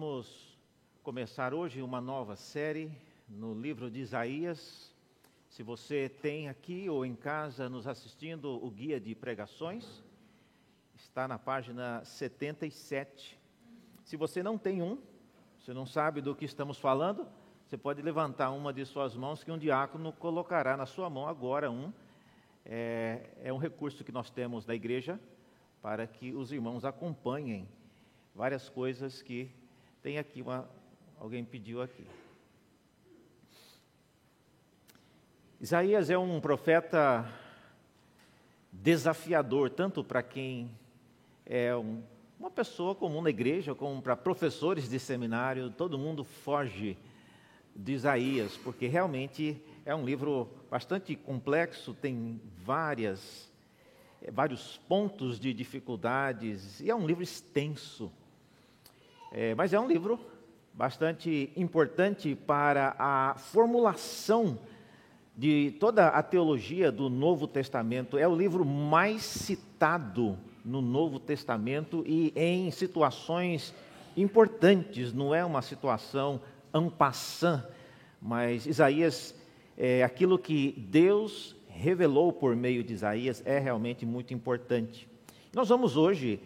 Vamos começar hoje uma nova série no livro de Isaías. Se você tem aqui ou em casa nos assistindo o guia de pregações, está na página 77. Se você não tem um, você não sabe do que estamos falando, você pode levantar uma de suas mãos que um diácono colocará na sua mão agora um. É, é um recurso que nós temos da igreja para que os irmãos acompanhem várias coisas que tem aqui uma alguém pediu aqui. Isaías é um profeta desafiador tanto para quem é um, uma pessoa comum na igreja, como para professores de seminário, todo mundo foge de Isaías, porque realmente é um livro bastante complexo, tem várias vários pontos de dificuldades e é um livro extenso. É, mas é um livro bastante importante para a formulação de toda a teologia do Novo Testamento. É o livro mais citado no Novo Testamento e em situações importantes, não é uma situação passant, mas Isaías, é, aquilo que Deus revelou por meio de Isaías é realmente muito importante. Nós vamos hoje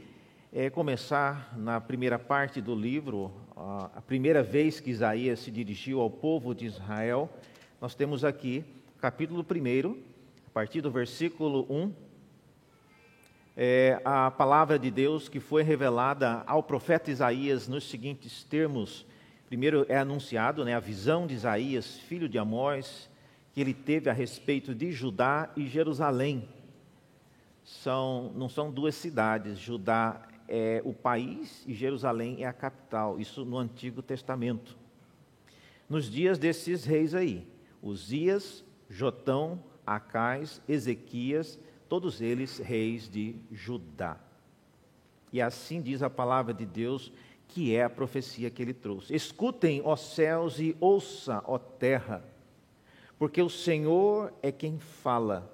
é, começar na primeira parte do livro, a primeira vez que Isaías se dirigiu ao povo de Israel. Nós temos aqui, capítulo 1, a partir do versículo 1, é, a palavra de Deus que foi revelada ao profeta Isaías nos seguintes termos. Primeiro é anunciado né, a visão de Isaías, filho de Amós, que ele teve a respeito de Judá e Jerusalém. São, não são duas cidades, Judá é o país e Jerusalém é a capital, isso no Antigo Testamento. Nos dias desses reis aí, Uzias, Jotão, Acais, Ezequias, todos eles reis de Judá. E assim diz a palavra de Deus, que é a profecia que ele trouxe. Escutem, ó céus, e ouça, ó terra, porque o Senhor é quem fala.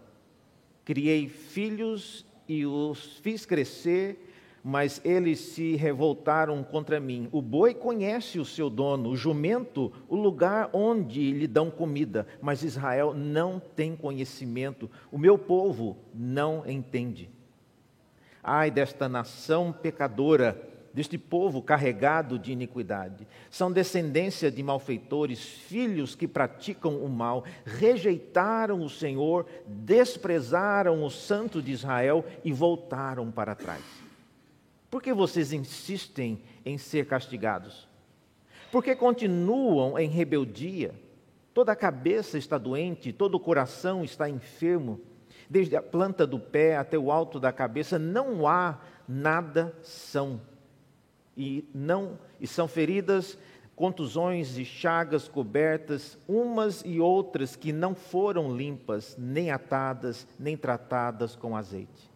Criei filhos e os fiz crescer mas eles se revoltaram contra mim. O boi conhece o seu dono, o jumento, o lugar onde lhe dão comida, mas Israel não tem conhecimento, o meu povo não entende. Ai desta nação pecadora, deste povo carregado de iniquidade. São descendência de malfeitores, filhos que praticam o mal, rejeitaram o Senhor, desprezaram o Santo de Israel e voltaram para trás. Por que vocês insistem em ser castigados? Por que continuam em rebeldia? Toda a cabeça está doente, todo o coração está enfermo. Desde a planta do pé até o alto da cabeça não há nada são. E não e são feridas, contusões e chagas cobertas, umas e outras que não foram limpas, nem atadas, nem tratadas com azeite.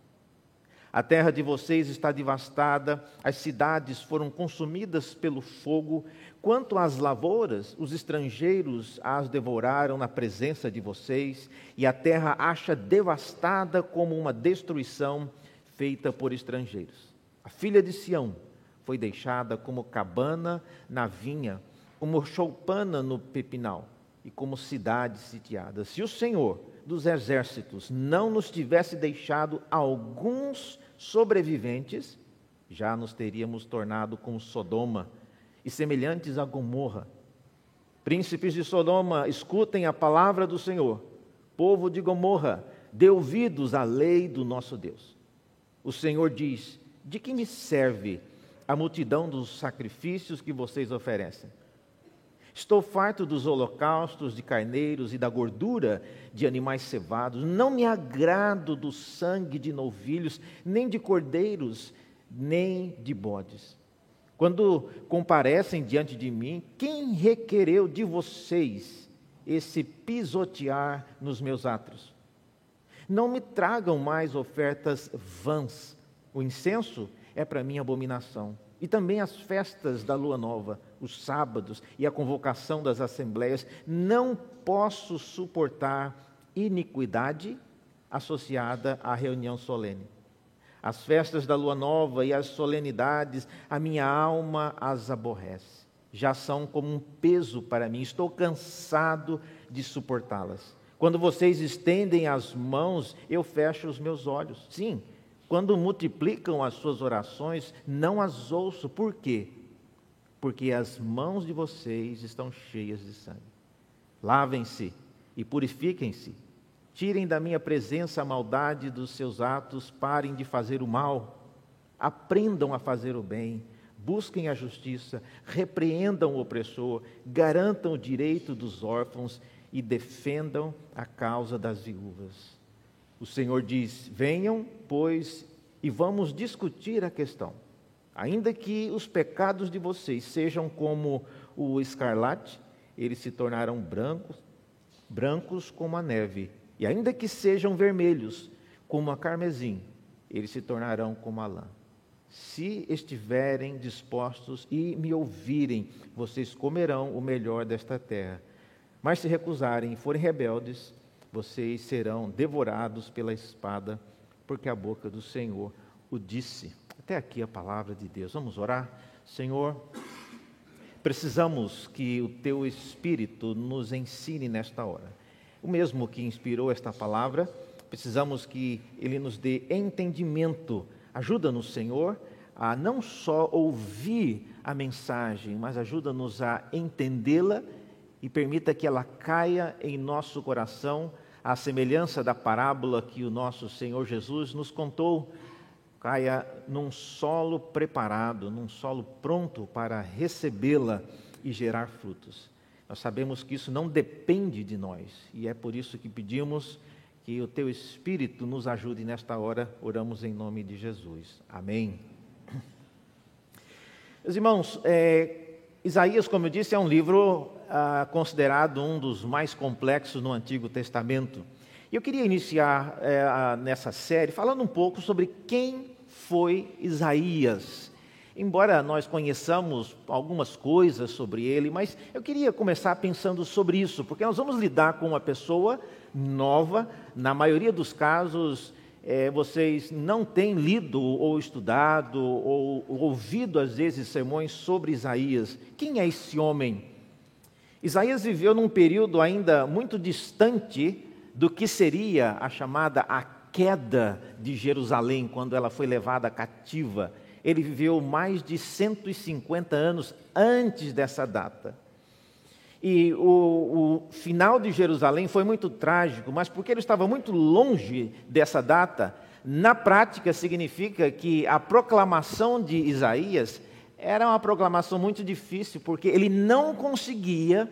A terra de vocês está devastada, as cidades foram consumidas pelo fogo. Quanto às lavouras, os estrangeiros as devoraram na presença de vocês, e a terra acha devastada como uma destruição feita por estrangeiros. A filha de Sião foi deixada como cabana na vinha, como choupana no pepinal e como cidade sitiada. Se o Senhor dos exércitos não nos tivesse deixado alguns sobreviventes, já nos teríamos tornado como Sodoma e semelhantes a Gomorra. Príncipes de Sodoma, escutem a palavra do Senhor. Povo de Gomorra, dê ouvidos à lei do nosso Deus. O Senhor diz: De que me serve a multidão dos sacrifícios que vocês oferecem? Estou farto dos holocaustos de carneiros e da gordura de animais cevados. Não me agrado do sangue de novilhos, nem de cordeiros, nem de bodes. Quando comparecem diante de mim, quem requereu de vocês esse pisotear nos meus atos? Não me tragam mais ofertas vãs. O incenso é para mim abominação e também as festas da lua nova, os sábados e a convocação das assembleias. Não posso suportar iniquidade associada à reunião solene. As festas da lua nova e as solenidades, a minha alma as aborrece. Já são como um peso para mim, estou cansado de suportá-las. Quando vocês estendem as mãos, eu fecho os meus olhos. Sim, quando multiplicam as suas orações, não as ouço. Por quê? Porque as mãos de vocês estão cheias de sangue. Lavem-se e purifiquem-se. Tirem da minha presença a maldade dos seus atos, parem de fazer o mal. Aprendam a fazer o bem, busquem a justiça, repreendam o opressor, garantam o direito dos órfãos e defendam a causa das viúvas. O Senhor diz: Venham, pois, e vamos discutir a questão. Ainda que os pecados de vocês sejam como o escarlate, eles se tornarão brancos, brancos como a neve. E ainda que sejam vermelhos como a carmesim, eles se tornarão como a lã. Se estiverem dispostos e me ouvirem, vocês comerão o melhor desta terra. Mas se recusarem e forem rebeldes, vocês serão devorados pela espada, porque a boca do Senhor o disse. Até aqui a palavra de Deus. Vamos orar? Senhor, precisamos que o teu Espírito nos ensine nesta hora. O mesmo que inspirou esta palavra, precisamos que ele nos dê entendimento. Ajuda-nos, Senhor, a não só ouvir a mensagem, mas ajuda-nos a entendê-la e permita que ela caia em nosso coração, à semelhança da parábola que o nosso Senhor Jesus nos contou, caia num solo preparado, num solo pronto para recebê-la e gerar frutos. Nós sabemos que isso não depende de nós e é por isso que pedimos que o teu Espírito nos ajude nesta hora. Oramos em nome de Jesus. Amém. Meus irmãos, é, Isaías, como eu disse, é um livro ah, considerado um dos mais complexos no Antigo Testamento. E eu queria iniciar eh, nessa série falando um pouco sobre quem foi Isaías. Embora nós conheçamos algumas coisas sobre ele, mas eu queria começar pensando sobre isso, porque nós vamos lidar com uma pessoa nova, na maioria dos casos, é, vocês não têm lido ou estudado ou ouvido às vezes sermões sobre Isaías. Quem é esse homem? Isaías viveu num período ainda muito distante do que seria a chamada a queda de Jerusalém, quando ela foi levada cativa. Ele viveu mais de 150 anos antes dessa data. E o, o, final de Jerusalém foi muito trágico, mas porque ele estava muito longe dessa data, na prática significa que a proclamação de Isaías era uma proclamação muito difícil, porque ele não conseguia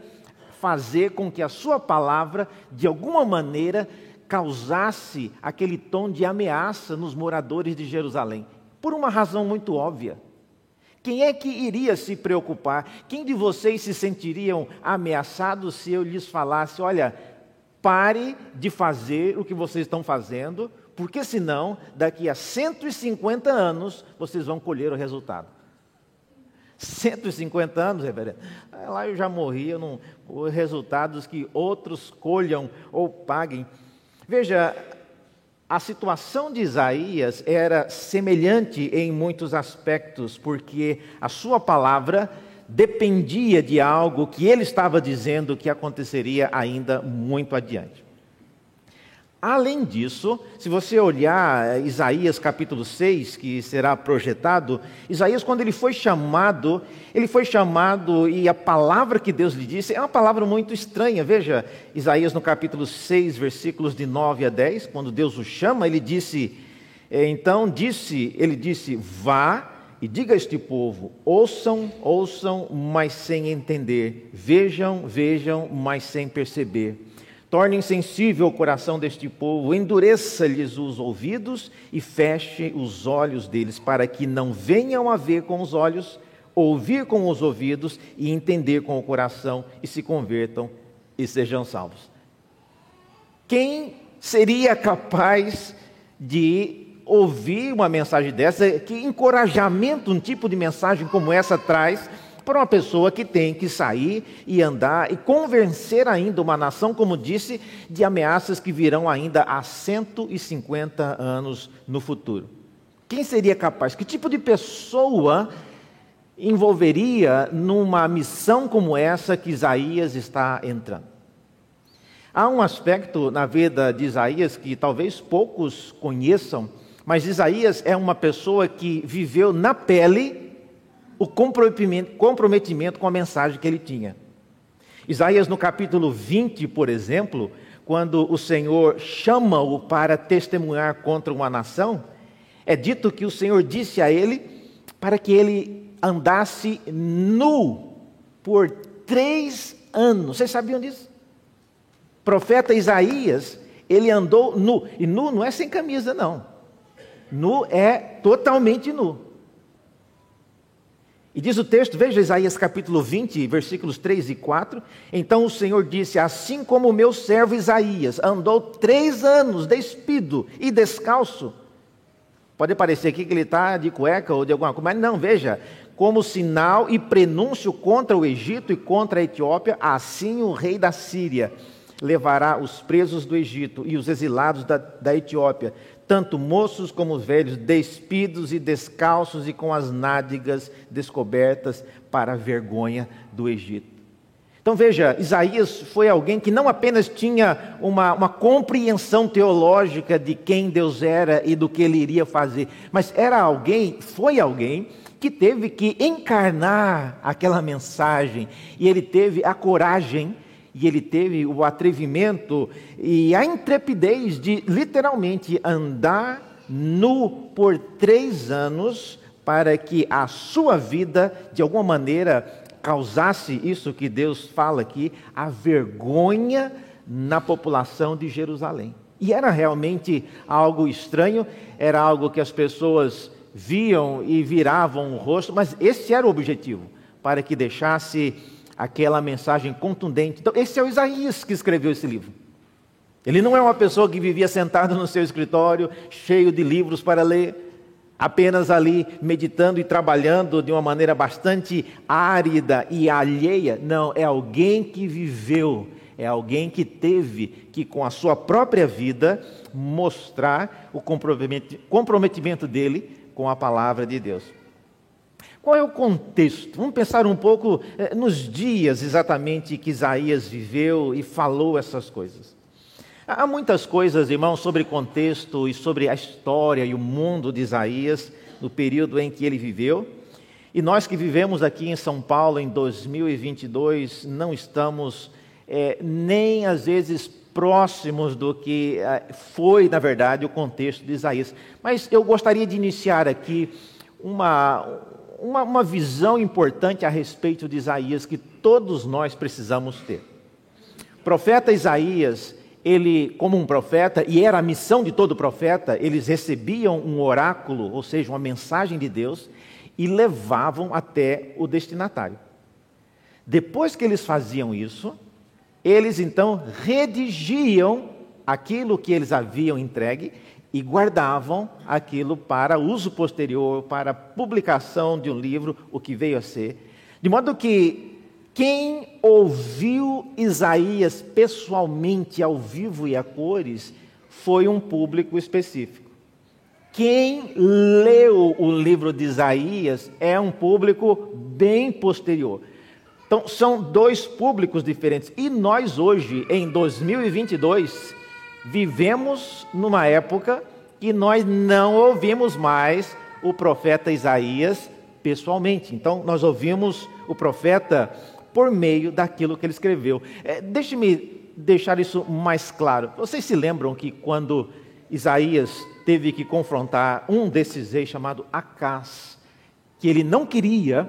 fazer com que a sua palavra, de alguma maneira, causasse aquele tom de ameaça nos moradores de Jerusalém, por uma razão muito óbvia. Quem é que iria se preocupar? Quem de vocês se sentiriam ameaçados se eu lhes falasse: olha, pare de fazer o que vocês estão fazendo, porque senão, daqui a 150 anos, vocês vão colher o resultado. 150 anos, reverendo. Lá eu já morri, eu não, os resultados que outros colham ou paguem. Veja, a situação de Isaías era semelhante em muitos aspectos, porque a sua palavra dependia de algo que ele estava dizendo que aconteceria ainda muito adiante. Além disso, se você olhar eh, Isaías capítulo 6, que será projetado, Isaías, quando ele foi chamado, ele foi chamado e a palavra que Deus lhe disse é uma palavra muito estranha. Veja, Isaías no capítulo 6, versículos de 9 a 10, quando Deus o chama, ele disse: eh, Então disse, ele disse: Vá e diga a este povo: ouçam, ouçam, mas sem entender, vejam, vejam, mas sem perceber. Torne insensível o coração deste povo, endureça-lhes os ouvidos e feche os olhos deles, para que não venham a ver com os olhos, ouvir com os ouvidos e entender com o coração e se convertam e sejam salvos. Quem seria capaz de ouvir uma mensagem dessa? Que encorajamento um tipo de mensagem como essa traz para uma pessoa que tem que sair e andar e convencer ainda uma nação, como disse, de ameaças que virão ainda há 150 anos no futuro. Quem seria capaz? Que tipo de pessoa envolveria numa missão como essa que Isaías está entrando? Há um aspecto na vida de Isaías que talvez poucos conheçam, mas Isaías é uma pessoa que viveu na pele o comprometimento, com a mensagem que ele tinha. Isaías, no capítulo 20, por exemplo, quando o Senhor chama-o para testemunhar contra uma nação, é dito que o Senhor disse a ele para que ele andasse nu por três anos. Vocês sabiam disso? O profeta Isaías, ele andou nu. E nu não é sem camisa, não. Nu é totalmente nu. E diz o texto, veja Isaías capítulo 20, versículos 3 e 4. Então o Senhor disse: Assim como o meu servo Isaías andou três anos despido e descalço. Pode parecer aqui que ele está de cueca ou de alguma coisa, mas não, veja. Como sinal e prenúncio contra o Egito e contra a Etiópia, assim o rei da Síria levará os presos do Egito e os exilados da, da Etiópia, tanto moços como velhos, despidos e descalços e com as nádegas descobertas para a vergonha do Egito. Então veja, Isaías foi alguém que não apenas tinha uma, uma, compreensão teológica de quem Deus era e do que ele iria fazer, mas era alguém, foi alguém que teve que encarnar aquela mensagem e ele teve a coragem e ele teve o atrevimento e a intrepidez de literalmente andar nu por três anos para que a sua vida, de alguma maneira, causasse isso que Deus fala aqui, a vergonha na população de Jerusalém. E era realmente algo estranho, era algo que as pessoas viam e viravam o rosto, mas esse era o objetivo, para que deixasse aquela mensagem contundente. Então, esse é o Isaías que escreveu esse livro. Ele não é uma pessoa que vivia sentado no seu escritório, cheio de livros para ler, apenas ali meditando e trabalhando de uma maneira bastante árida e alheia. Não, é alguém que viveu, é alguém que teve que, com a sua própria vida, mostrar o comprometimento dele com a palavra de Deus. Qual é o contexto? Vamos pensar um pouco eh, nos dias exatamente que Isaías viveu e falou essas coisas. Há muitas coisas, irmãos, sobre contexto e sobre a história e o mundo de Isaías no período em que ele viveu. E nós que vivemos aqui em São Paulo em 2022 não estamos é, nem às vezes próximos do que é, foi, na verdade, o contexto de Isaías. Mas eu gostaria de iniciar aqui uma, uma, uma visão importante a respeito de Isaías que todos nós precisamos ter. O profeta Isaías, ele, como um profeta, e era a missão de todo profeta, eles recebiam um oráculo, ou seja, uma mensagem de Deus, e levavam até o destinatário. Depois que eles faziam isso, eles então redigiam aquilo que eles haviam entregue e guardavam aquilo para uso posterior, para publicação de um livro, o que veio a ser. De modo que quem ouviu Isaías pessoalmente, ao vivo e a cores, foi um público específico. Quem leu o livro de Isaías é um público bem posterior. Então, são dois públicos diferentes. E nós, hoje, em 2022, vivemos numa época que nós não ouvimos mais o profeta Isaías pessoalmente. Então, nós ouvimos o profeta por meio daquilo que ele escreveu. É, Deixe-me deixar isso mais claro. Vocês se lembram que quando Isaías teve que confrontar um desses reis chamado Acás, que ele não queria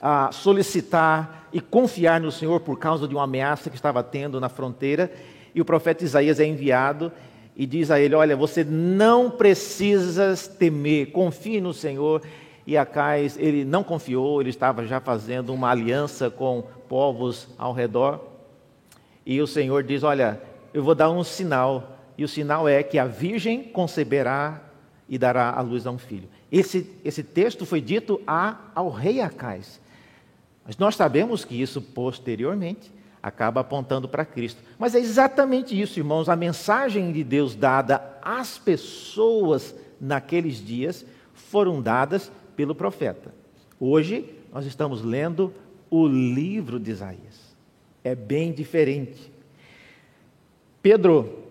ah, solicitar e confiar no Senhor por causa de uma ameaça que estava tendo na fronteira, e o profeta Isaías é enviado e diz a ele: Olha, você não precisa temer, confie no Senhor. E Acais, ele não confiou, ele estava já fazendo uma aliança com povos ao redor. E o Senhor diz: Olha, eu vou dar um sinal, e o sinal é que a virgem conceberá e dará à luz a um filho. Esse, esse texto foi dito a, ao rei Acais. Mas nós sabemos que isso posteriormente acaba apontando para Cristo. Mas é exatamente isso, irmãos. A mensagem de Deus dada às pessoas naqueles dias foram dadas pelo profeta. Hoje nós estamos lendo o livro de Isaías. É bem diferente. Pedro,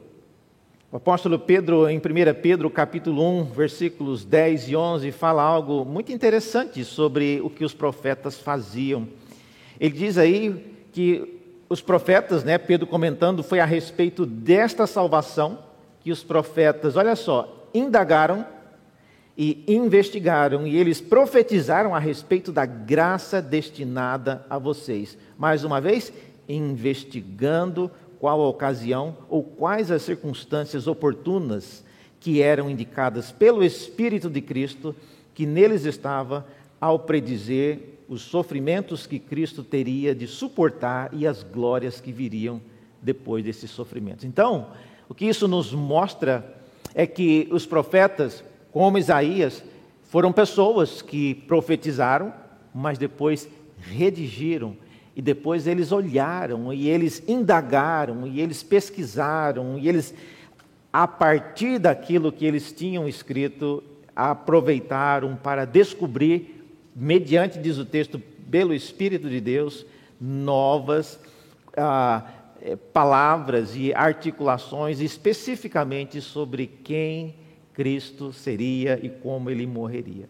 o apóstolo Pedro, em 1 Pedro capítulo 1, versículos 10 e 11, fala algo muito interessante sobre o que os profetas faziam. Ele diz aí que os profetas, né, Pedro comentando, foi a respeito desta salvação que os profetas, olha só, indagaram e investigaram e eles profetizaram a respeito da graça destinada a vocês. Mais uma vez, investigando qual a ocasião ou quais as circunstâncias oportunas que eram indicadas pelo Espírito de Cristo que neles estava ao predizer os sofrimentos que Cristo teria de suportar e as glórias que viriam depois desses sofrimentos. Então, o que isso nos mostra é que os profetas como Isaías, foram pessoas que profetizaram, mas depois redigiram, e depois eles olharam, e eles indagaram, e eles pesquisaram, e eles, a partir daquilo que eles tinham escrito, aproveitaram para descobrir, mediante, diz o texto, pelo Espírito de Deus, novas ah, eh, palavras e articulações especificamente sobre quem Cristo seria e como ele morreria.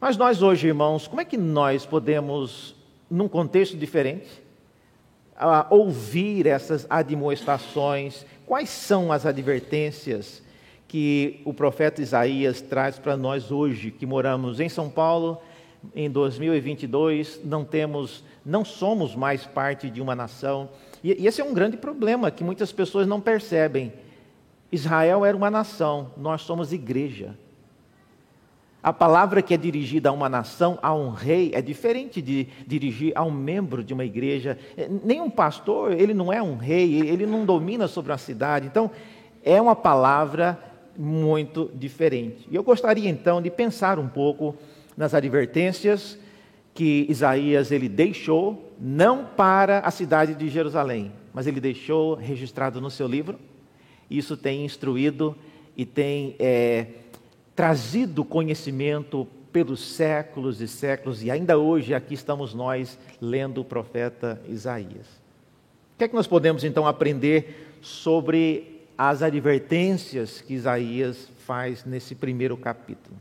Mas nós hoje, irmãos, como é que nós podemos, num contexto diferente, uh, ouvir essas admoestações? Quais são as advertências que o profeta Isaías traz para nós hoje, que moramos em São Paulo, em 2022, não temos, não somos mais parte de uma nação. E, e esse é um grande problema que muitas pessoas não percebem Israel era uma nação, nós somos igreja. A palavra que é dirigida a uma nação, a um rei, é diferente de dirigir a um membro de uma igreja. É, nenhum pastor, ele não é um rei, ele não domina sobre a cidade. Então, é uma palavra muito diferente. E eu gostaria então de pensar um pouco nas advertências que Isaías ele deixou, não para a cidade de Jerusalém, mas ele deixou registrado no seu livro isso tem instruído e tem é, trazido conhecimento pelos séculos e séculos, e ainda hoje aqui estamos nós lendo o profeta Isaías. O que é que nós podemos então aprender sobre as advertências que Isaías faz nesse primeiro capítulo?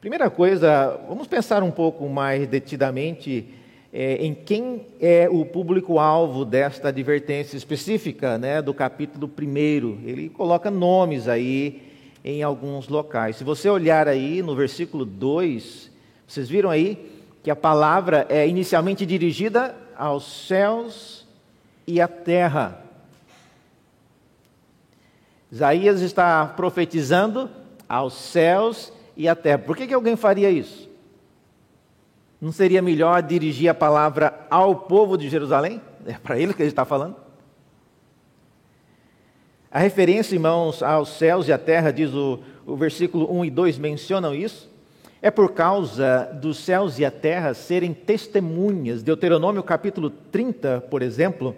Primeira coisa, vamos pensar um pouco mais detidamente é, em quem é o público-alvo desta advertência específica né, do capítulo 1. Ele coloca nomes aí em alguns locais. Se você olhar aí no versículo 2, vocês viram aí que a palavra é inicialmente dirigida aos céus e à terra. Isaías está profetizando aos céus e à terra. Por que, que alguém faria isso? Não seria melhor dirigir a palavra ao povo de Jerusalém? É para ele que ele está falando. A referência, irmãos, aos céus e à terra, diz o, o versículo 1 e 2 mencionam isso. É por causa dos céus e a terra serem testemunhas. Deuteronômio capítulo 30, por exemplo,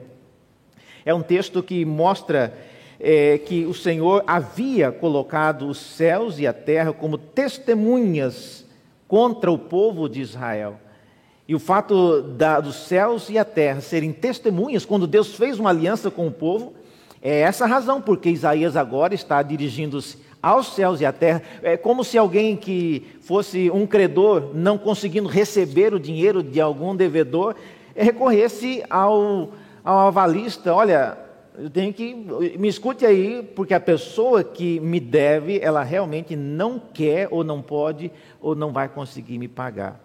é um texto que mostra é, que o Senhor havia colocado os céus e a terra como testemunhas contra o povo de Israel. E o fato da, dos céus e a terra serem testemunhas, quando Deus fez uma aliança com o povo, é essa a razão porque Isaías agora está dirigindo-se aos céus e à terra. É como se alguém que fosse um credor, não conseguindo receber o dinheiro de algum devedor, recorresse ao, ao avalista: olha, eu tenho que. Me escute aí, porque a pessoa que me deve, ela realmente não quer, ou não pode, ou não vai conseguir me pagar.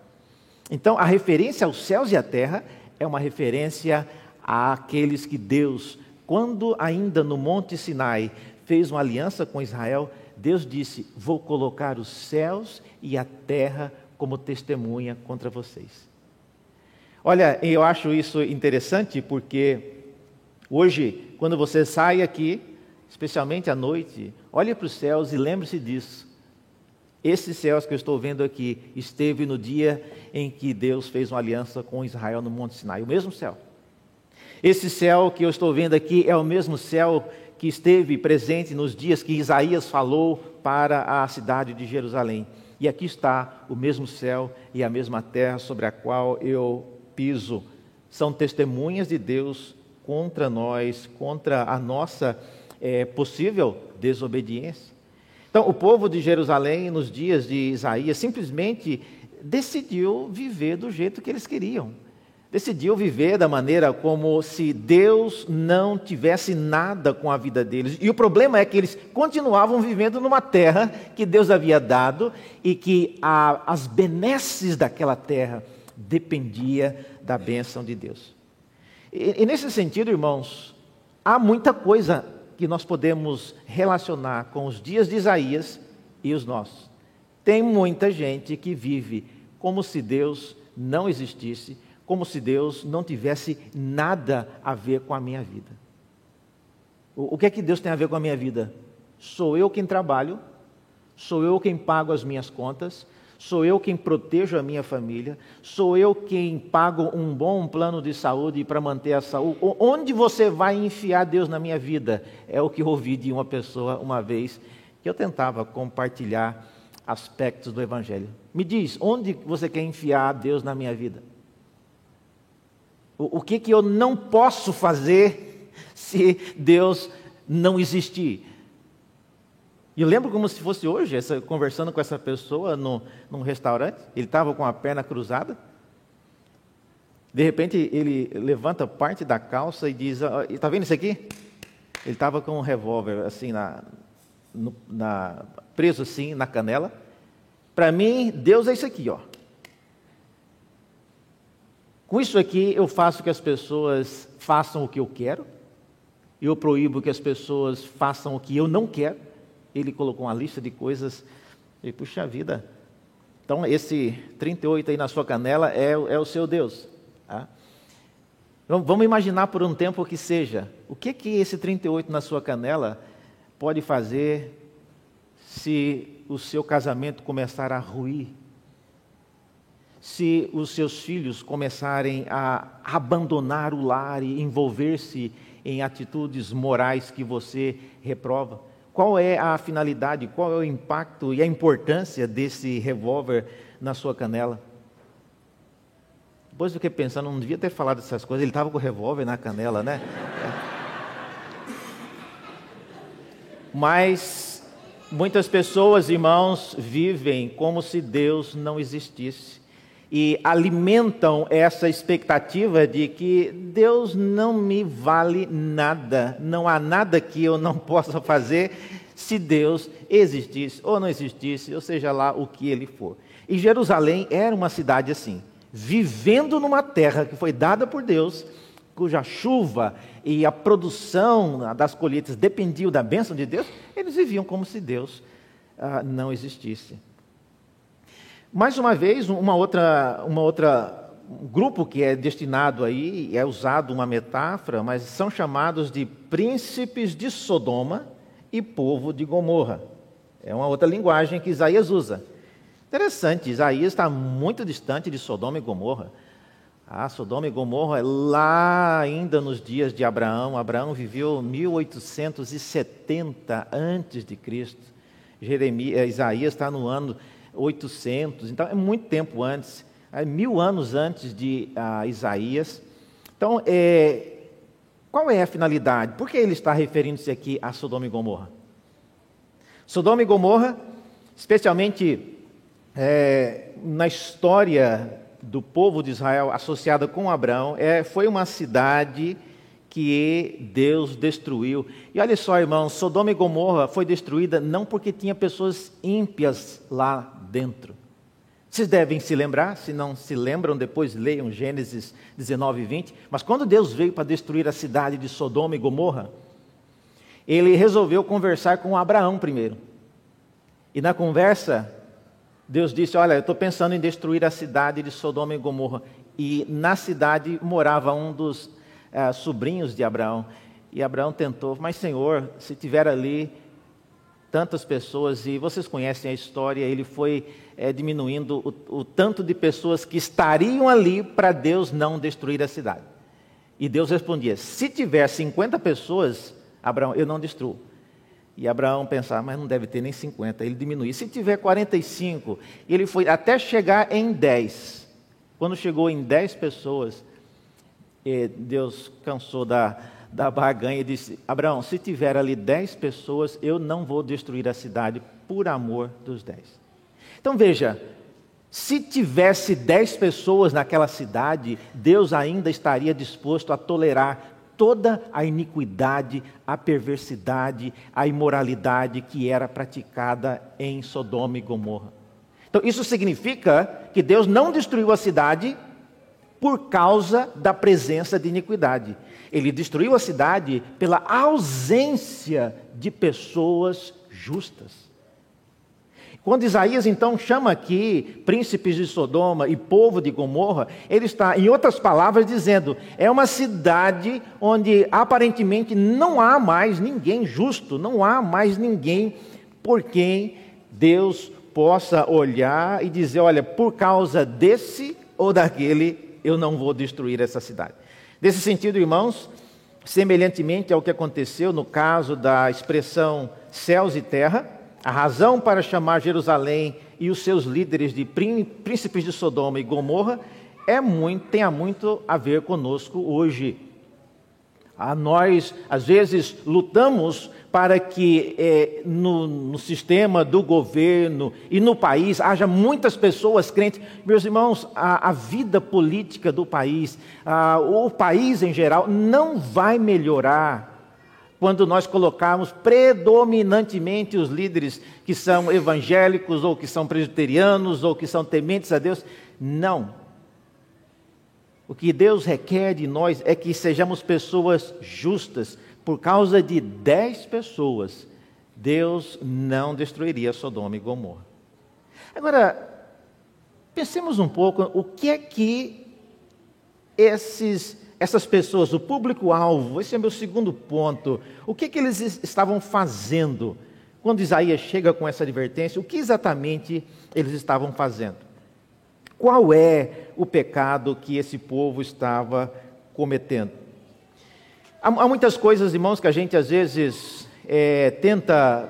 Então, a referência aos céus e à terra é uma referência àqueles que Deus, quando ainda no Monte Sinai, fez uma aliança com Israel, Deus disse: Vou colocar os céus e a terra como testemunha contra vocês. Olha, eu acho isso interessante porque Hoje, quando você sai aqui, especialmente à noite, olhe para os céus e lembre-se disso. Esses céus que eu estou vendo aqui esteve no dia em que Deus fez uma aliança com Israel no Monte Sinai, o mesmo céu. Esse céu que eu estou vendo aqui é o mesmo céu que esteve presente nos dias que Isaías falou para a cidade de Jerusalém. E aqui está o mesmo céu e a mesma terra sobre a qual eu piso. São testemunhas de Deus contra nós, contra a nossa é, possível desobediência. Então, o povo de Jerusalém, nos dias de Isaías, simplesmente decidiu viver do jeito que eles queriam. Decidiu viver da maneira como se Deus não tivesse nada com a vida deles. E o problema é que eles continuavam vivendo numa terra que Deus havia dado e que a, as benesses daquela terra dependia da bênção de Deus. E, e nesse sentido, irmãos, há muita coisa que nós podemos relacionar com os dias de Isaías e os nossos. Tem muita gente que vive como se Deus não existisse, como se Deus não tivesse nada a ver com a minha vida. O, o que é que Deus tem a ver com a minha vida? Sou eu quem trabalho, sou eu quem pago as minhas contas, sou eu quem protejo a minha família, sou eu quem pago um bom plano de saúde para manter a saúde. Onde você vai enfiar Deus na minha vida? É o que eu ouvi de uma pessoa uma vez que eu tentava compartilhar aspectos do Evangelho. Me diz, onde você quer enfiar Deus na minha vida? O, o que, que eu não posso fazer se Deus não existir? E lembro como se fosse hoje, essa, conversando com essa pessoa no, num restaurante, ele estava com a perna cruzada. De repente ele levanta parte da calça e diz: Está vendo isso aqui? Ele estava com um revólver assim na, no, na, preso assim na canela. Para mim, Deus é isso aqui, ó. Com isso aqui, eu faço que as pessoas façam o que eu quero, eu proíbo que as pessoas façam o que eu não quero. Ele colocou uma lista de coisas, e puxa vida. Então, esse 38 aí na sua canela é, é o seu Deus. Tá? Vamos imaginar por um tempo que seja. O que que esse 38 na sua canela pode fazer se o seu casamento começar a ruir? se os seus filhos começarem a abandonar o lar e envolver-se em atitudes morais que você reprova? Qual é a finalidade, qual é o impacto e a importância desse revólver na sua canela? Depois fiquei pensando, não devia ter falado essas coisas, ele estava com o revólver na canela, né? Mas muitas pessoas, irmãos, vivem como se Deus não existisse e alimentam essa expectativa de que Deus não me vale nada, não há nada que eu não possa fazer se Deus existisse ou não existisse, ou seja lá o que ele for. E Jerusalém era uma cidade assim, vivendo numa terra que foi dada por Deus, cuja chuva e a produção das colheitas dependiam da bênção de Deus, eles viviam como se Deus ah, não existisse. Mais uma vez, uma outra, uma outra um grupo que é destinado aí, é usado uma metáfora, mas são chamados de príncipes de Sodoma e povo de Gomorra. É uma outra linguagem que Isaías usa. Interessante, Isaías está muito distante de Sodoma e Gomorra. Ah, Sodoma e Gomorra é lá ainda nos dias de Abraão. Abraão viveu 1870 antes de Cristo. Jeremias, Isaías está no ano 800, então é muito tempo antes, é mil anos antes de ah, Isaías. Então, é, qual é a finalidade? Por que ele está referindo-se aqui a Sodoma e Gomorra? Sodoma e Gomorra, especialmente é, na história do povo de Israel associada com Abraão, é, foi uma cidade que Deus destruiu. E olha só, irmãos, Sodoma e Gomorra foi destruída não porque tinha pessoas ímpias lá dentro. Vocês devem se lembrar, se não se lembram, depois leiam Gênesis 19 e 20. Mas quando Deus veio para destruir a cidade de Sodoma e Gomorra, ele resolveu conversar com Abraão primeiro. E na conversa, Deus disse: Olha, eu estou pensando em destruir a cidade de Sodoma e Gomorra. E na cidade morava um dos é, sobrinhos de Abraão. E Abraão tentou, mas Senhor, se tiver ali tantas pessoas, e vocês conhecem a história, ele foi é, diminuindo o, o tanto de pessoas que estariam ali para Deus não destruir a cidade. E Deus respondia: se tiver 50 pessoas, Abraão, eu não destruo. E Abraão pensava, mas não deve ter nem 50, ele diminui. Se tiver 45, ele foi até chegar em 10. Quando chegou em 10 pessoas, Deus cansou da, da barganha e disse: Abraão, se tiver ali 10 pessoas, eu não vou destruir a cidade por amor dos 10. Então veja, se tivesse 10 pessoas naquela cidade, Deus ainda estaria disposto a tolerar toda a iniquidade, a perversidade, a imoralidade que era praticada em Sodoma e Gomorra. Então, isso significa que Deus não destruiu a cidade por causa da presença de iniquidade. Ele destruiu a cidade pela ausência de pessoas justas. Quando Isaías então chama aqui príncipes de Sodoma e povo de Gomorra, ele está, em outras palavras, dizendo: é uma cidade onde aparentemente não há mais ninguém justo, não há mais ninguém por quem Deus possa olhar e dizer: olha, por causa desse ou daquele, eu não vou destruir essa cidade. Nesse sentido, irmãos, semelhantemente ao que aconteceu no caso da expressão céus e terra, a razão para chamar Jerusalém e os seus líderes de príncipes de Sodoma e Gomorra é muito, tem muito a ver conosco hoje. A nós, às vezes, lutamos para que é, no, no, sistema do governo e no país haja muitas pessoas crentes. Meus irmãos, a, a vida política do país, a, o país em geral, não vai melhorar quando nós colocarmos predominantemente os líderes que são evangélicos, ou que são presbiterianos, ou que são tementes a Deus. Não. O que Deus requer de nós é que sejamos pessoas justas. Por causa de dez pessoas, Deus não destruiria Sodoma e Gomorra. Agora, pensemos um pouco o que é que esses essas pessoas, o público-alvo, esse é meu segundo ponto. O que, que eles estavam fazendo quando Isaías chega com essa advertência? O que exatamente eles estavam fazendo? Qual é o pecado que esse povo estava cometendo? Há, há muitas coisas, irmãos, que a gente às vezes é, tenta,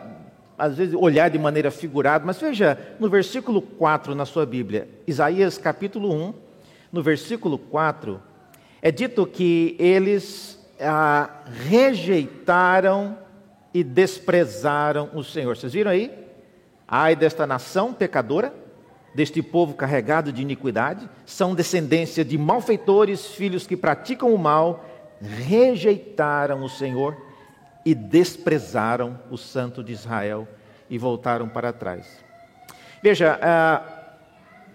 às vezes, olhar de maneira figurada, mas veja no versículo 4 na sua Bíblia, Isaías capítulo 1, no versículo 4 é dito que eles ah, rejeitaram e desprezaram o Senhor. Vocês viram aí? Ai desta nação pecadora, deste povo carregado de iniquidade, são descendência de malfeitores, filhos que praticam o mal, rejeitaram o Senhor e desprezaram o Santo de Israel e voltaram para trás. Veja,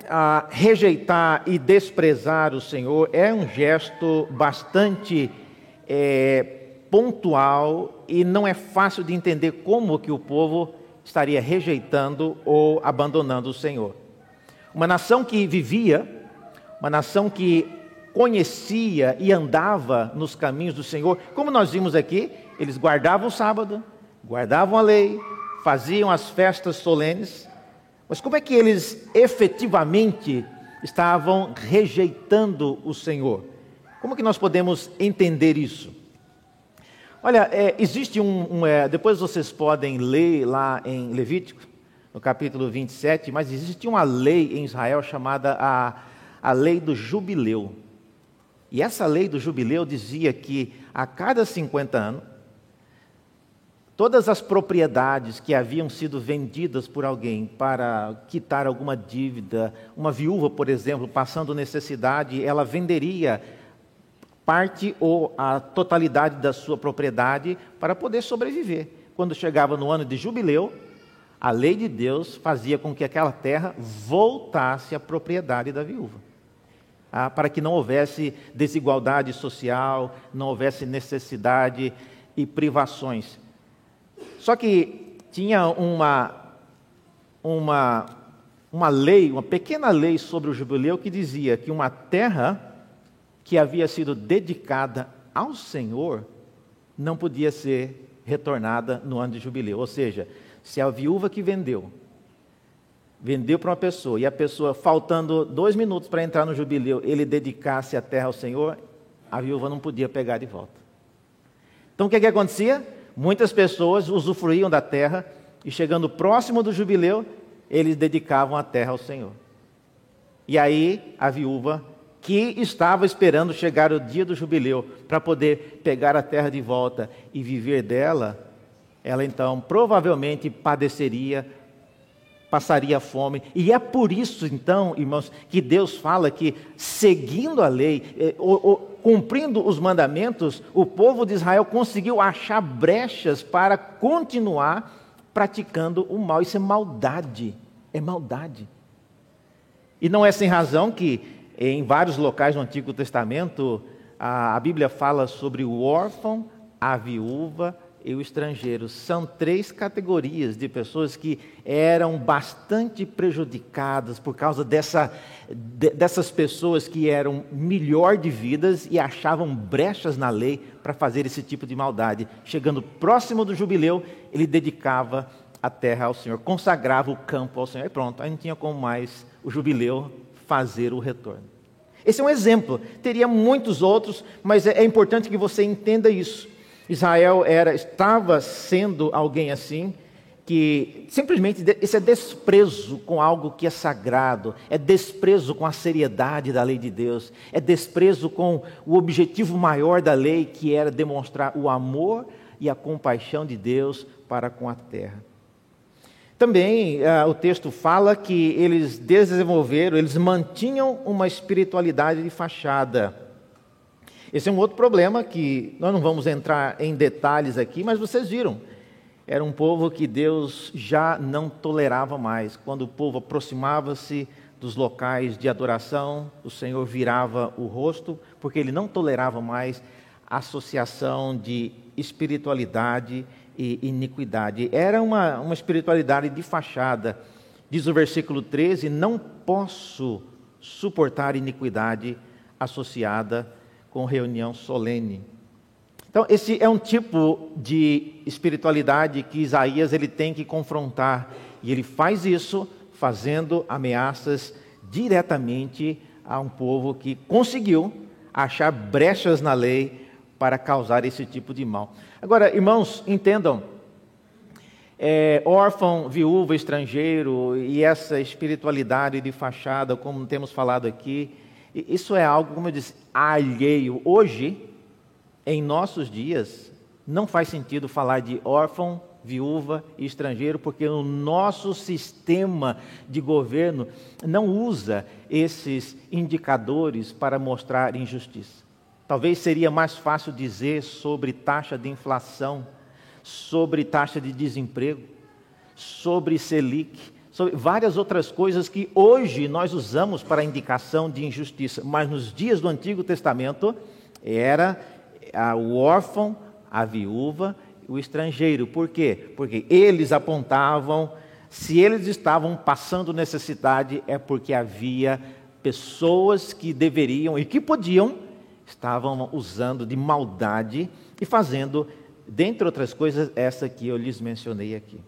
a rejeitar e desprezar o Senhor é um gesto bastante é, pontual e não é fácil de entender como que o povo estaria rejeitando ou abandonando o Senhor. Uma nação que vivia, uma nação que conhecia e andava nos caminhos do Senhor, como nós vimos aqui, eles guardavam o sábado, guardavam a lei, faziam as festas solenes, mas como é que eles efetivamente estavam rejeitando o Senhor? Como que nós podemos entender isso? Olha, é, existe um. um é, depois vocês podem ler lá em Levítico, no capítulo 27, mas existe uma lei em Israel chamada a, a lei do jubileu. E essa lei do jubileu dizia que a cada 50 anos, Todas as propriedades que haviam sido vendidas por alguém para quitar alguma dívida, uma viúva, por exemplo, passando necessidade, ela venderia parte ou a totalidade da sua propriedade para poder sobreviver. Quando chegava no ano de jubileu, a lei de Deus fazia com que aquela terra voltasse à propriedade da viúva. Ah, para que não houvesse desigualdade social, não houvesse necessidade e privações. Só que tinha uma, uma, uma lei, uma pequena lei sobre o jubileu que dizia que uma terra que havia sido dedicada ao Senhor não podia ser retornada no ano de jubileu. Ou seja, se a viúva que vendeu, vendeu para uma pessoa e a pessoa, faltando dois minutos para entrar no jubileu, ele dedicasse a terra ao Senhor, a viúva não podia pegar de volta. Então o que, é que acontecia? Muitas pessoas usufruíam da terra e, chegando próximo do jubileu, eles dedicavam a terra ao Senhor. E aí a viúva, que estava esperando chegar o dia do jubileu para poder pegar a terra de volta e viver dela, ela então provavelmente padeceria passaria fome. E é por isso, então, irmãos, que Deus fala que, seguindo a lei, eh, cumprindo os mandamentos, o povo de Israel conseguiu achar brechas para continuar praticando o mal. Isso é maldade. É maldade. E não é sem razão que, em vários locais do Antigo Testamento, a, a Bíblia fala sobre o órfão, a viúva e o estrangeiro. São três categorias de pessoas que eram bastante prejudicadas por causa dessa, de, dessas pessoas que eram melhor de vidas e achavam brechas na lei para fazer esse tipo de maldade. Chegando próximo do jubileu, ele dedicava a terra ao Senhor, consagrava o campo ao Senhor. E pronto, aí não tinha como mais o jubileu fazer o retorno. Esse é um exemplo. Teria muitos outros, mas é, é importante que você entenda isso. Israel era, estava sendo alguém assim, que simplesmente esse é desprezo com algo que é sagrado, é desprezo com a seriedade da lei de Deus, é desprezo com o objetivo maior da lei, que era demonstrar o amor e a compaixão de Deus para com a terra. Também uh, o texto fala que eles desenvolveram, eles mantinham uma espiritualidade de fachada. Esse é um outro problema que nós não vamos entrar em detalhes aqui, mas vocês viram. Era um povo que Deus já não tolerava mais. Quando o povo aproximava-se dos locais de adoração, o Senhor virava o rosto, porque ele não tolerava mais a associação de espiritualidade e iniquidade. Era uma, uma espiritualidade de fachada. Diz o versículo 13: Não posso suportar iniquidade associada com reunião solene. Então, esse é um tipo de espiritualidade que Isaías ele tem que confrontar, e ele faz isso fazendo ameaças diretamente a um povo que conseguiu achar brechas na lei para causar esse tipo de mal. Agora, irmãos, entendam, é, órfão, viúva, estrangeiro e essa espiritualidade de fachada, como temos falado aqui, isso é algo, como eu disse, alheio. Hoje, em nossos dias, não faz sentido falar de órfão, viúva e estrangeiro, porque o nosso sistema de governo não usa esses indicadores para mostrar injustiça. Talvez seria mais fácil dizer sobre taxa de inflação, sobre taxa de desemprego, sobre Selic, sobre várias outras coisas que hoje nós usamos para indicação de injustiça, mas nos dias do Antigo Testamento era o órfão, a viúva, o estrangeiro. Por quê? Porque eles apontavam, se eles estavam passando necessidade, é porque havia pessoas que deveriam e que podiam, estavam usando de maldade e fazendo, dentre outras coisas, essa que eu lhes mencionei aqui.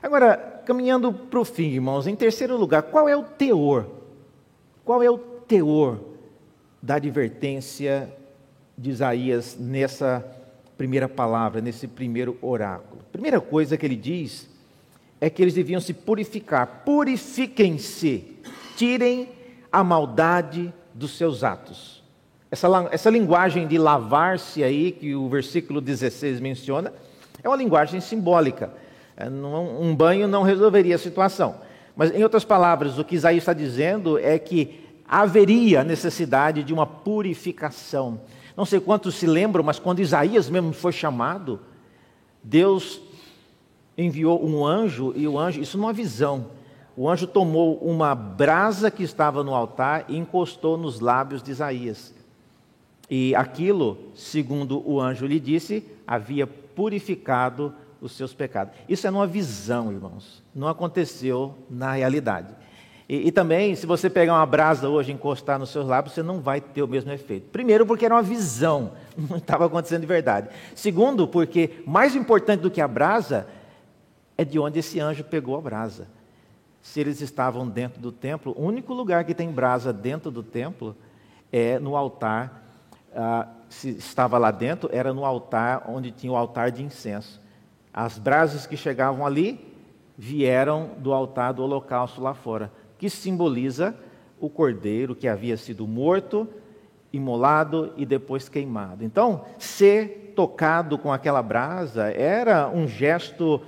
Agora, caminhando para o fim, irmãos, em terceiro lugar, qual é o teor? Qual é o teor da advertência de Isaías nessa primeira palavra, nesse primeiro oráculo? Primeira coisa que ele diz é que eles deviam se purificar. Purifiquem-se, tirem a maldade dos seus atos. Essa, essa linguagem de lavar-se aí, que o versículo 16 menciona, é uma linguagem simbólica um banho não resolveria a situação. Mas, em outras palavras, o que Isaías está dizendo é que haveria necessidade de uma purificação. Não sei quantos se lembram, mas quando Isaías mesmo foi chamado, Deus enviou um anjo, e o anjo, isso numa visão, o anjo tomou uma brasa que estava no altar e encostou nos lábios de Isaías. E aquilo, segundo o anjo lhe disse, havia purificado os seus pecados. Isso é numa visão, irmãos. Não aconteceu na realidade. E, e, também, se você pegar uma brasa hoje e encostar nos seus lábios, você não vai ter o mesmo efeito. Primeiro, porque era uma visão, não estava acontecendo de verdade. Segundo, porque mais importante do que a brasa é de onde esse anjo pegou a brasa. Se eles estavam dentro do templo, o único lugar que tem brasa dentro do templo é no altar ah, se estava lá dentro era no altar, onde tinha o altar de incenso. As brasas que chegavam ali vieram do altar do holocausto lá fora, que simboliza o cordeiro que havia sido morto, imolado e depois queimado. Então, ser tocado com aquela brasa era um gesto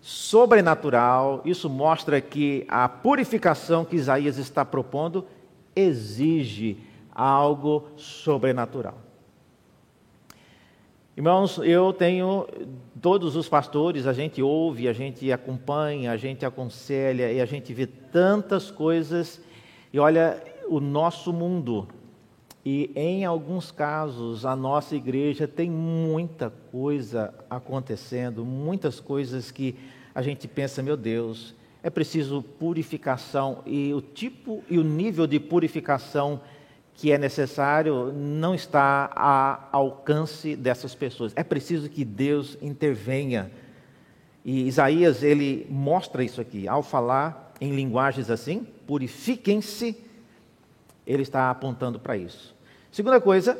sobrenatural. Isso mostra que a purificação que Isaías está propondo exige algo sobrenatural. Irmãos, eu tenho todos os pastores, a gente ouve, a gente acompanha, a gente aconselha e a gente vê tantas coisas. E olha, o nosso mundo, e em alguns casos a nossa igreja tem muita coisa acontecendo, muitas coisas que a gente pensa, meu Deus, é preciso purificação e o tipo e o nível de purificação que é necessário não está ao alcance dessas pessoas. É preciso que Deus intervenha. E Isaías, ele mostra isso aqui. Ao falar em linguagens assim, purifiquem-se, ele está apontando para isso. Segunda coisa,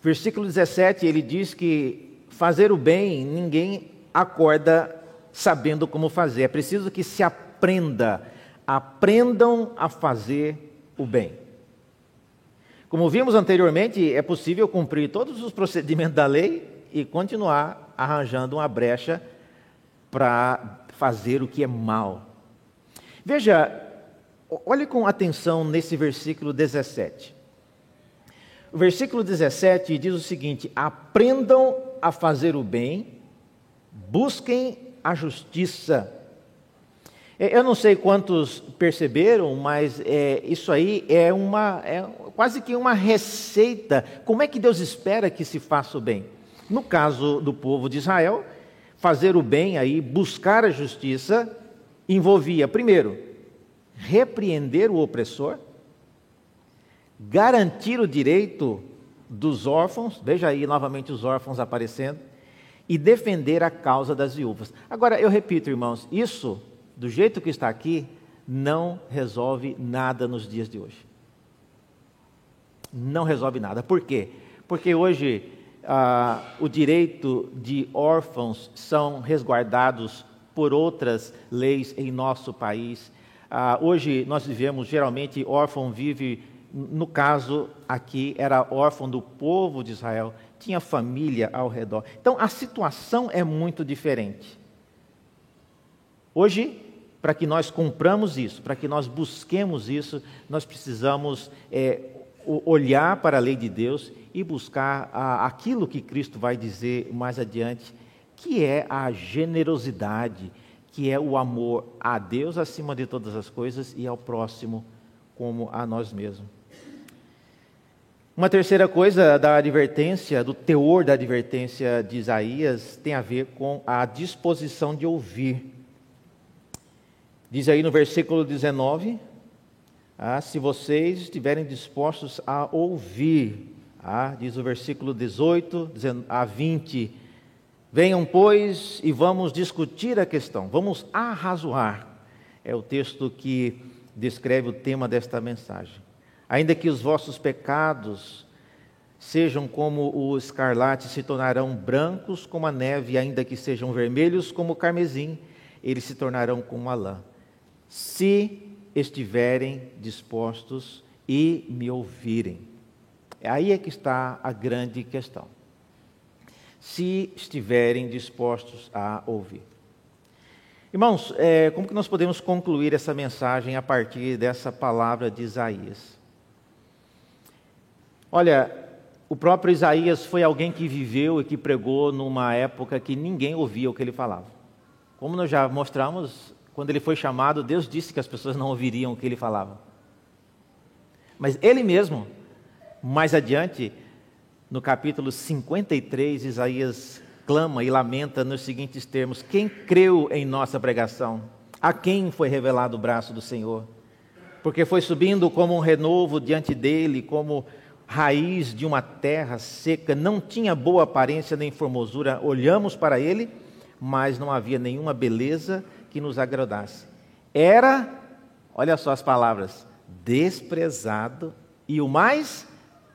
versículo 17, ele diz que fazer o bem, ninguém acorda sabendo como fazer. É preciso que se aprenda. Aprendam a fazer o bem. Como vimos anteriormente, é possível cumprir todos os procedimentos da lei e continuar arranjando uma brecha para fazer o que é mal. Veja, olhe com atenção nesse versículo 17. O versículo 17 diz o seguinte: aprendam a fazer o bem, busquem a justiça. Eu não sei quantos perceberam, mas é, isso aí é uma, é quase que uma receita. Como é que Deus espera que se faça o bem? No caso do povo de Israel, fazer o bem aí, buscar a justiça, envolvia, primeiro, repreender o opressor, garantir o direito dos órfãos, veja aí novamente os órfãos aparecendo, e defender a causa das viúvas. Agora, eu repito, irmãos, isso, do jeito que está aqui, não resolve nada nos dias de hoje não resolve nada. Por quê? Porque hoje ah, o direito de órfãos são resguardados por outras leis em nosso país. Ah, hoje nós vivemos, geralmente, órfão vive, no caso aqui, era órfão do povo de Israel, tinha família ao redor. Então a situação é muito diferente. Hoje, para que nós compramos isso, para que nós busquemos isso, nós precisamos é, olhar para a lei de Deus e buscar a, aquilo que Cristo vai dizer mais adiante, que é a generosidade, que é o amor a Deus acima de todas as coisas e ao próximo como a nós mesmos. Uma terceira coisa da advertência, do teor da advertência de Isaías, tem a ver com a disposição de ouvir. Diz aí no versículo 19: ah, se vocês estiverem dispostos a ouvir, ah, diz o versículo 18 a 20, venham, pois, e vamos discutir a questão, vamos arrazoar. É o texto que descreve o tema desta mensagem. Ainda que os vossos pecados sejam como o escarlate, se tornarão brancos como a neve, ainda que sejam vermelhos como o carmesim, eles se tornarão como a lã. Se estiverem dispostos e me ouvirem. Aí é que está a grande questão. Se estiverem dispostos a ouvir. Irmãos, é, como que nós podemos concluir essa mensagem a partir dessa palavra de Isaías? Olha, o próprio Isaías foi alguém que viveu e que pregou numa época que ninguém ouvia o que ele falava. Como nós já mostramos, quando ele foi chamado, Deus disse que as pessoas não ouviriam o que ele falava. Mas ele mesmo, mais adiante, no capítulo 53, Isaías clama e lamenta nos seguintes termos: Quem creu em nossa pregação? A quem foi revelado o braço do Senhor? Porque foi subindo como um renovo diante dele, como raiz de uma terra seca, não tinha boa aparência nem formosura. Olhamos para ele, mas não havia nenhuma beleza que nos agradasse. Era, olha só as palavras, desprezado e o mais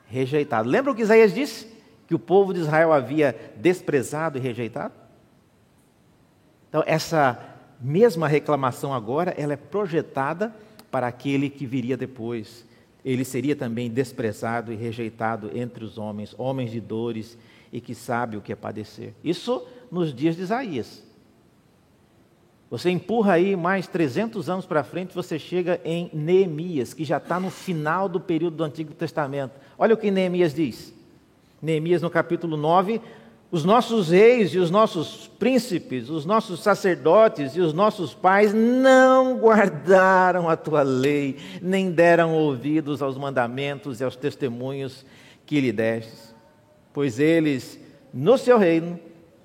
rejeitado. Lembra o que Isaías disse? Que o povo de Israel havia desprezado e rejeitado? Então, essa mesma reclamação agora, ela é projetada para aquele que viria depois. Ele seria também desprezado e rejeitado entre os homens, homens de dores e que sabe o que é padecer. Isso nos dias de Isaías. Você empurra aí mais 300 anos para frente, você chega em Neemias, que já está no final do período do Antigo Testamento. Olha o que Neemias diz. Neemias, no capítulo 9, os nossos reis e os nossos príncipes, os nossos sacerdotes e os nossos pais não guardaram a tua lei, nem deram ouvidos aos mandamentos e aos testemunhos que lhe destes, pois eles, no seu reino,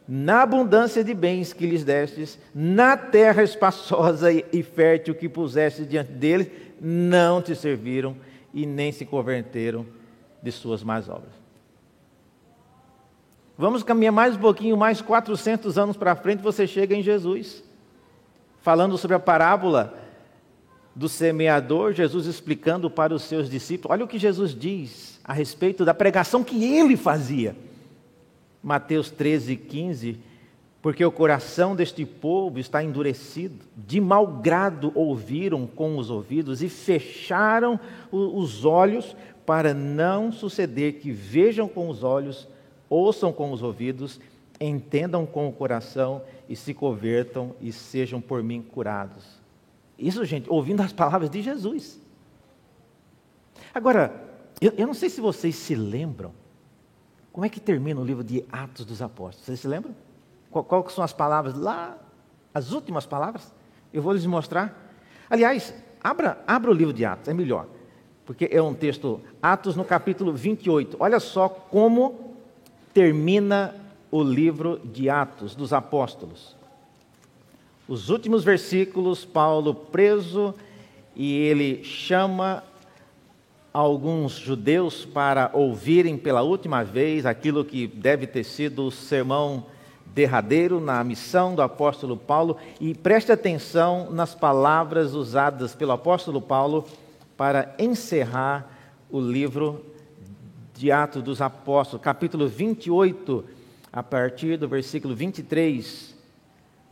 na abundância de bens que lhes destes, na terra espaçosa e fértil que puseste diante deles, não te serviram e nem se converteram de suas más obras. Vamos caminhar mais um pouquinho, mais 400 anos para frente, você chega em Jesus, falando sobre a parábola do semeador, Jesus explicando para os seus discípulos. Olha o que Jesus diz a respeito da pregação que ele fazia. Mateus 13, 15, porque o coração deste povo está endurecido, de mau grado ouviram com os ouvidos e fecharam os olhos, para não suceder que vejam com os olhos, ouçam com os ouvidos, entendam com o coração e se convertam e sejam por mim curados. Isso, gente, ouvindo as palavras de Jesus. Agora, eu, eu não sei se vocês se lembram como é que termina o livro de Atos dos Apóstolos? Vocês se lembram? Qual, qual são as palavras lá? As últimas palavras? Eu vou lhes mostrar. Aliás, abra, abra o livro de Atos, é melhor. Porque é um texto, Atos no capítulo 28. Olha só como termina o livro de Atos dos Apóstolos. Os últimos versículos, Paulo preso, e ele chama alguns judeus para ouvirem pela última vez aquilo que deve ter sido o sermão derradeiro na missão do apóstolo Paulo e preste atenção nas palavras usadas pelo apóstolo Paulo para encerrar o livro de Atos dos Apóstolos, capítulo 28, a partir do versículo 23.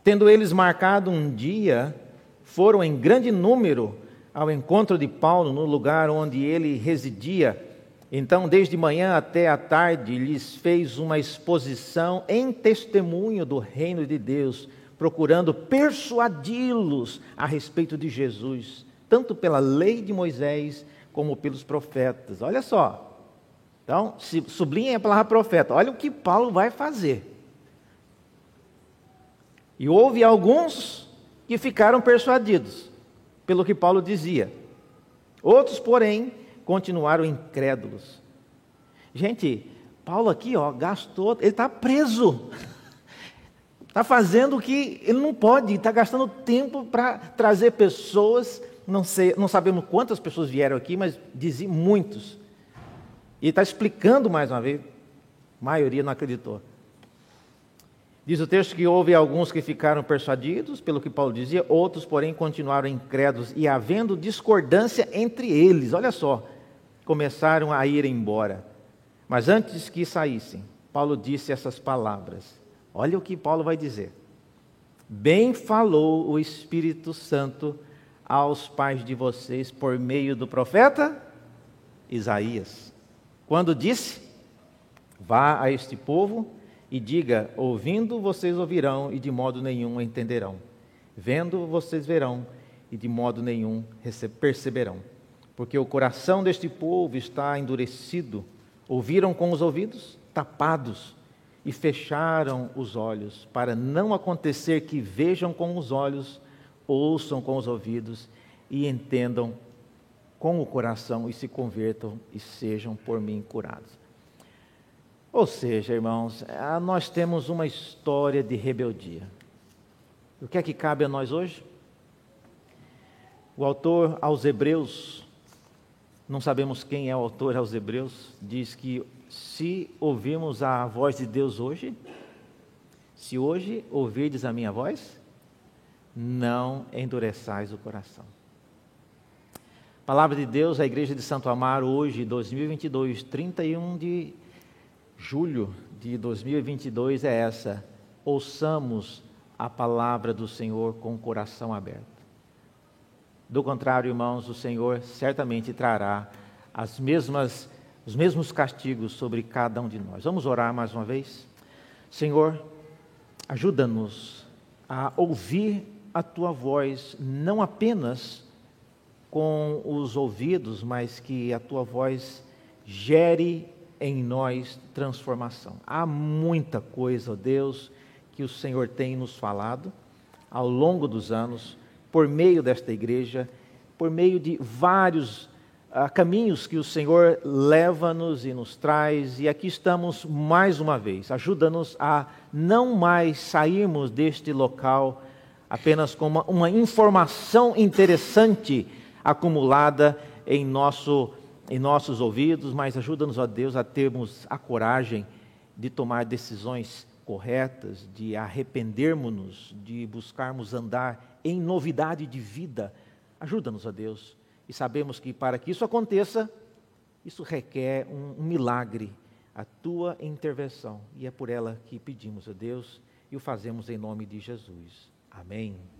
Tendo eles marcado um dia, foram em grande número ao encontro de Paulo no lugar onde ele residia. Então, desde manhã até a tarde, lhes fez uma exposição em testemunho do reino de Deus, procurando persuadi-los a respeito de Jesus, tanto pela lei de Moisés como pelos profetas. Olha só. Então, sublinha a palavra profeta. Olha o que Paulo vai fazer. E houve alguns que ficaram persuadidos pelo que Paulo dizia. Outros, porém, continuaram incrédulos. Gente, Paulo aqui, ó, gastou, ele está preso. Está fazendo o que ele não pode, está gastando tempo para trazer pessoas, não, sei, não sabemos quantas pessoas vieram aqui, mas dizem muitos. E está explicando mais uma vez, a maioria não acreditou. Diz o texto que houve alguns que ficaram persuadidos pelo que Paulo dizia, outros, porém, continuaram incrédulos, e havendo discordância entre eles, olha só, começaram a ir embora. Mas antes que saíssem, Paulo disse essas palavras. Olha o que Paulo vai dizer. Bem falou o Espírito Santo aos pais de vocês por meio do profeta Isaías, quando disse: Vá a este povo e diga: ouvindo vocês ouvirão e de modo nenhum entenderão. Vendo vocês verão e de modo nenhum perceberão. Porque o coração deste povo está endurecido. Ouviram com os ouvidos tapados e fecharam os olhos, para não acontecer que vejam com os olhos, ouçam com os ouvidos e entendam com o coração e se convertam e sejam por mim curados. Ou seja, irmãos, ah, nós temos uma história de rebeldia. O que é que cabe a nós hoje? O autor aos Hebreus, não sabemos quem é o autor aos Hebreus, diz que se ouvirmos a voz de Deus hoje, se hoje ouvirdes a minha voz, não endureçais o coração. Palavra de Deus, a Igreja de Santo Amaro, hoje, 2022, 31 de julho de 2022, é essa. Ouçamos a palavra do Senhor com o coração aberto. Do contrário, irmãos, o Senhor certamente trará as mesmas, os mesmos castigos sobre cada um de nós. Vamos orar mais uma vez? Senhor, ajuda-nos a ouvir a tua voz, não apenas com os ouvidos, mas que a tua voz gere em nós transformação. Há muita coisa, ó Deus, que o Senhor tem nos falado ao longo dos anos, por meio desta igreja, por meio de vários uh, caminhos que o Senhor leva-nos e nos traz, e aqui estamos mais uma vez. Ajuda-nos a não mais sairmos deste local apenas com uma, uma informação interessante acumulada em, nosso, em nossos ouvidos, mas ajuda-nos, ó Deus, a termos a coragem de tomar decisões corretas, de arrependermos-nos, de buscarmos andar em novidade de vida. Ajuda-nos, ó Deus. E sabemos que para que isso aconteça, isso requer um, um milagre, a tua intervenção. E é por ela que pedimos a Deus e o fazemos em nome de Jesus. Amém.